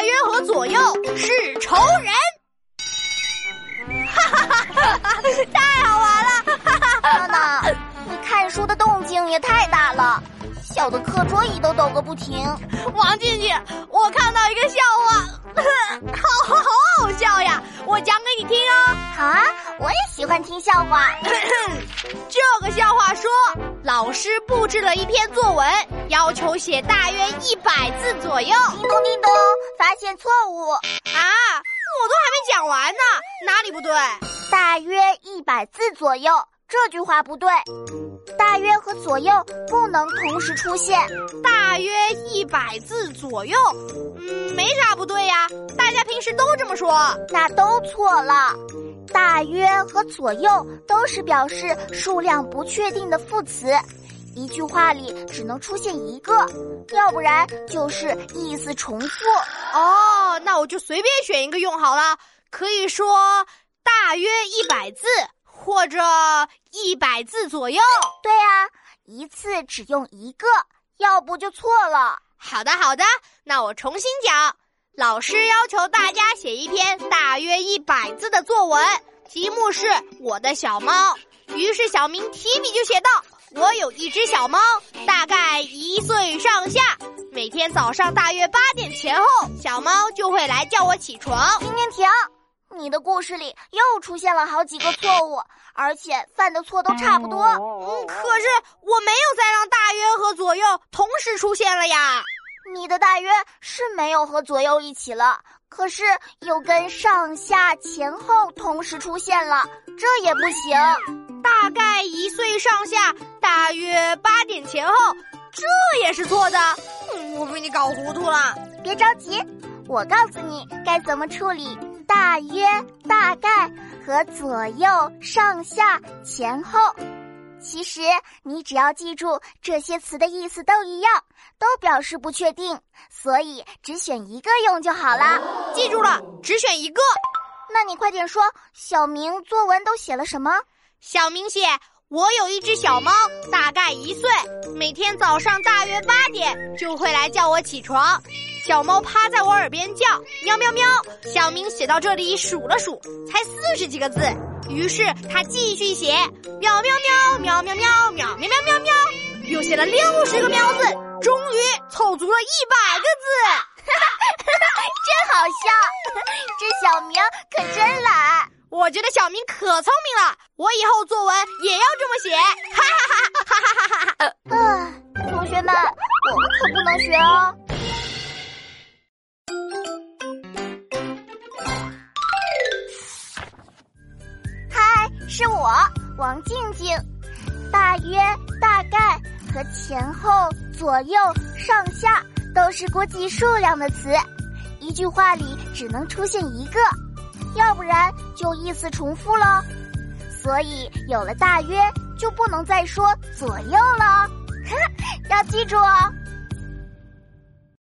大约和左右是仇人。哈哈哈哈太好玩了！哈哈哈！娜娜，你看书的动静也太大了，小的课桌椅都抖个不停。王静静，我看到一个笑话，好好好笑呀！我讲给你听哦。好啊，我也喜欢听笑话。这个笑话说，老师布置了一篇作文，要求写大约一百字左右。叮咚叮咚，发现错误啊！我都还没讲完呢，哪里不对？大约一百字左右，这句话不对。大约和左右不能同时出现。大约一百字左右，嗯，没啥不对呀，大家平时都这么说。那都错了。大约和左右都是表示数量不确定的副词，一句话里只能出现一个，要不然就是意思重复。哦，那我就随便选一个用好了，可以说大约一百字。或者一百字左右。对啊，一次只用一个，要不就错了。好的，好的，那我重新讲。老师要求大家写一篇大约一百字的作文，题目是我的小猫。于是小明提笔就写道：“我有一只小猫，大概一岁上下。每天早上大约八点前后，小猫就会来叫我起床。”停停停。你的故事里又出现了好几个错误，而且犯的错都差不多。嗯，可是我没有再让大约和左右同时出现了呀。你的大约是没有和左右一起了，可是又跟上下前后同时出现了，这也不行。大概一岁上下，大约八点前后，这也是错的。嗯，我被你搞糊涂了。别着急，我告诉你该怎么处理。大约、大概和左右、上下、前后，其实你只要记住这些词的意思都一样，都表示不确定，所以只选一个用就好了。记住了，只选一个。那你快点说，小明作文都写了什么？小明写：我有一只小猫，大概一岁，每天早上大约八点就会来叫我起床。小猫趴在我耳边叫喵喵喵，小明写到这里数了数，才四十几个字。于是他继续写喵喵喵喵喵喵喵喵喵喵喵，又写了六十个喵字，终于凑足了一百个字，真好笑！这小明可真懒。我觉得小明可聪明了，我以后作文也要这么写。哈哈哈哈哈哈哈哈！啊，同学们，我们可不能学哦。是我王静静，大约、大概和前后、左右、上下都是估计数量的词，一句话里只能出现一个，要不然就意思重复了。所以有了大约，就不能再说左右了，要记住哦。